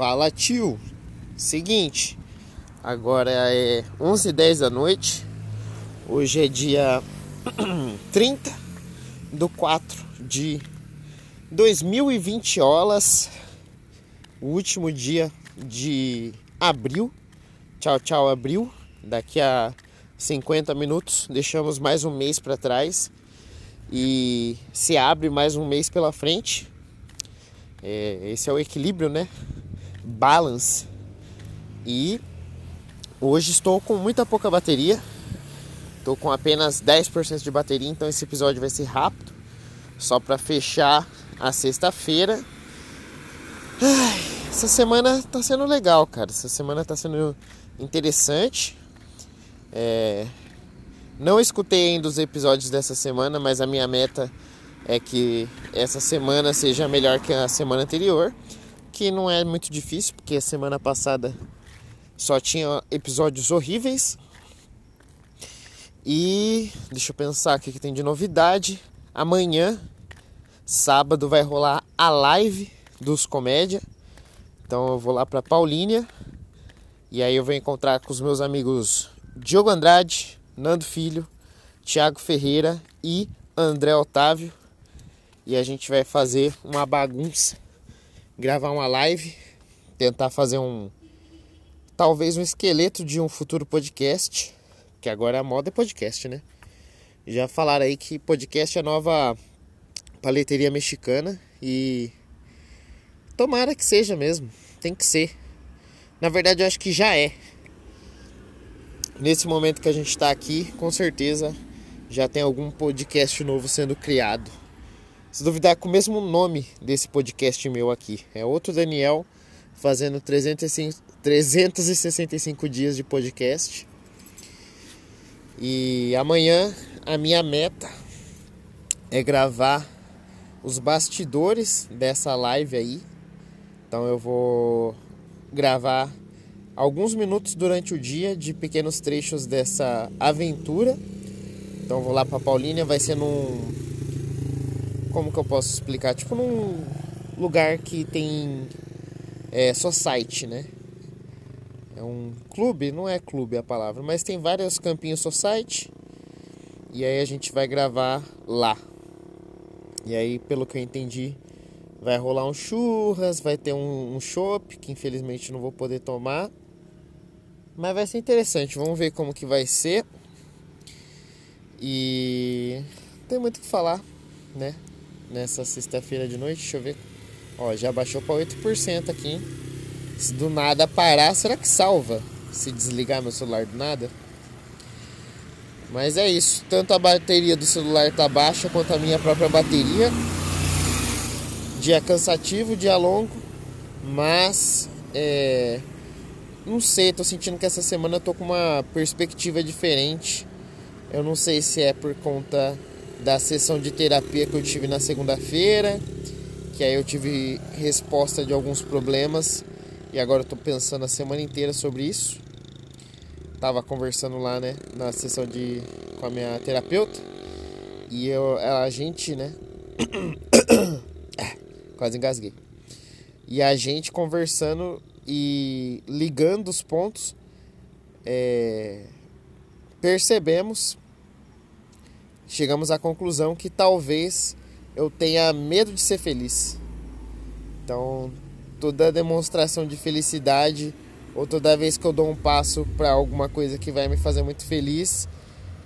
Fala tio, seguinte, agora é 11h10 da noite, hoje é dia 30 do 4 de 2020 horas, o último dia de abril, tchau tchau abril, daqui a 50 minutos deixamos mais um mês para trás e se abre mais um mês pela frente. É, esse é o equilíbrio, né? Balance. E hoje estou com muita pouca bateria. Estou com apenas 10% de bateria, então esse episódio vai ser rápido. Só para fechar a sexta-feira. Essa semana tá sendo legal, cara. Essa semana tá sendo interessante. É... Não escutei ainda os episódios dessa semana, mas a minha meta é que essa semana seja melhor que a semana anterior, que não é muito difícil, porque a semana passada só tinha episódios horríveis. E deixa eu pensar o que, que tem de novidade. Amanhã, sábado, vai rolar a live dos comédia. Então eu vou lá para Paulínia e aí eu vou encontrar com os meus amigos Diogo Andrade, Nando Filho, Thiago Ferreira e André Otávio. E a gente vai fazer uma bagunça, gravar uma live, tentar fazer um talvez um esqueleto de um futuro podcast, que agora a moda é podcast, né? Já falaram aí que podcast é a nova paleteria mexicana e tomara que seja mesmo, tem que ser. Na verdade, eu acho que já é nesse momento que a gente está aqui, com certeza já tem algum podcast novo sendo criado. Se duvidar, com o mesmo nome desse podcast meu aqui. É outro Daniel fazendo 305, 365 dias de podcast. E amanhã a minha meta é gravar os bastidores dessa live aí. Então eu vou gravar alguns minutos durante o dia de pequenos trechos dessa aventura. Então vou lá para Paulínia, vai ser num como que eu posso explicar? Tipo num lugar que tem é, society, né? É um clube, não é clube a palavra, mas tem vários campinhos society. E aí a gente vai gravar lá. E aí, pelo que eu entendi, vai rolar um churras, vai ter um, um chopp, que infelizmente não vou poder tomar. Mas vai ser interessante, vamos ver como que vai ser. E tem muito o que falar, né? Nessa sexta-feira de noite, deixa eu ver. Ó, já baixou para 8% aqui. Se do nada parar, será que salva? Se desligar meu celular do nada? Mas é isso, tanto a bateria do celular tá baixa quanto a minha própria bateria. Dia cansativo, dia longo, mas é, não sei, tô sentindo que essa semana eu tô com uma perspectiva diferente. Eu não sei se é por conta da sessão de terapia que eu tive na segunda-feira, que aí eu tive resposta de alguns problemas e agora eu tô pensando a semana inteira sobre isso. Tava conversando lá, né, na sessão de com a minha terapeuta e eu, a gente, né, quase engasguei. E a gente conversando e ligando os pontos, é, percebemos, chegamos à conclusão que talvez eu tenha medo de ser feliz. Então, toda demonstração de felicidade ou toda vez que eu dou um passo para alguma coisa que vai me fazer muito feliz,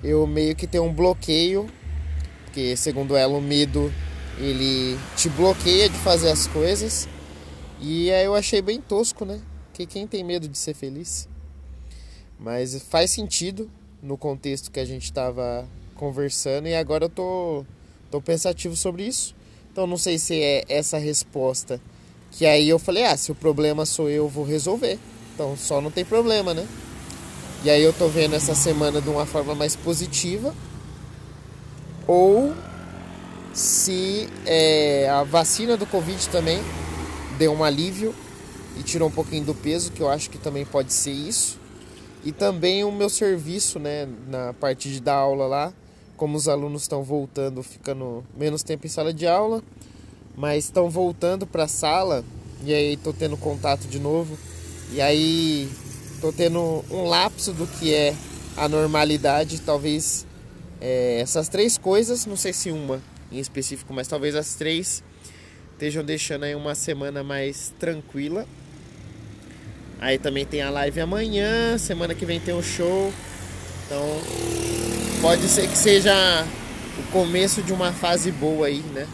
eu meio que tenho um bloqueio, porque segundo ela o medo ele te bloqueia de fazer as coisas. E aí eu achei bem tosco, né? Que quem tem medo de ser feliz? Mas faz sentido no contexto que a gente estava conversando e agora eu tô, tô pensativo sobre isso. Então não sei se é essa resposta que aí eu falei, ah, se o problema sou eu, vou resolver. Então só não tem problema, né? E aí eu tô vendo essa semana de uma forma mais positiva. Ou se é, a vacina do Covid também deu um alívio e tirou um pouquinho do peso, que eu acho que também pode ser isso. E também o meu serviço, né, na parte de dar aula lá, como os alunos estão voltando, ficando menos tempo em sala de aula, mas estão voltando para a sala, E aí tô tendo contato de novo. E aí tô tendo um lapso do que é a normalidade. Talvez é, essas três coisas, não sei se uma em específico, mas talvez as três estejam deixando aí uma semana mais tranquila. Aí também tem a live amanhã, semana que vem tem um show. Então pode ser que seja o começo de uma fase boa aí, né?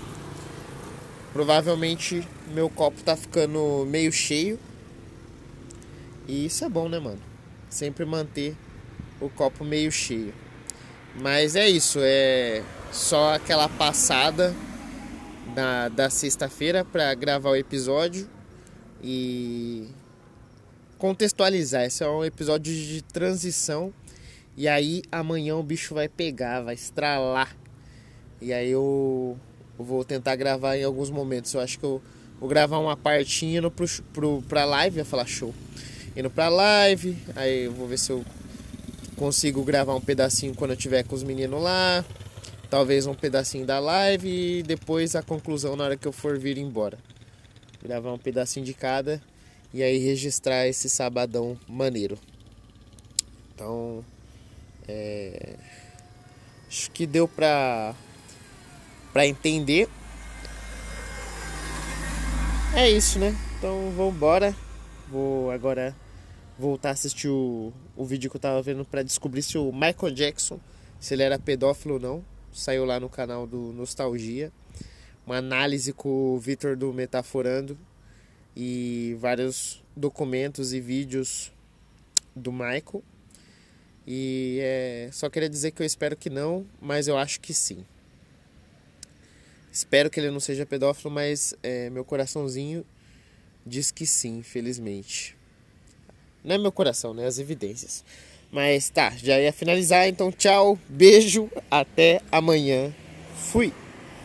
Provavelmente meu copo tá ficando meio cheio. E isso é bom, né, mano? Sempre manter o copo meio cheio. Mas é isso, é só aquela passada da, da sexta-feira para gravar o episódio e contextualizar. Esse é um episódio de transição. E aí amanhã o bicho vai pegar, vai estralar. E aí eu, vou tentar gravar em alguns momentos. Eu acho que eu vou gravar uma partinha indo pro, pro, pra live, ia falar show. Indo pra live, aí eu vou ver se eu consigo gravar um pedacinho quando eu tiver com os meninos lá. Talvez um pedacinho da live e depois a conclusão na hora que eu for vir embora. Gravar um pedacinho de cada e aí registrar esse sabadão maneiro. Então, é, acho que deu pra, pra entender. É isso, né? Então vamos embora. Vou agora voltar a assistir o, o vídeo que eu tava vendo para descobrir se o Michael Jackson, se ele era pedófilo ou não. Saiu lá no canal do Nostalgia. Uma análise com o Vitor do Metaforando e vários documentos e vídeos do Michael. E é, só queria dizer que eu espero que não, mas eu acho que sim. Espero que ele não seja pedófilo, mas é, meu coraçãozinho diz que sim, infelizmente. Não é meu coração, né? As evidências. Mas tá, já ia finalizar, então tchau, beijo, até amanhã. Fui!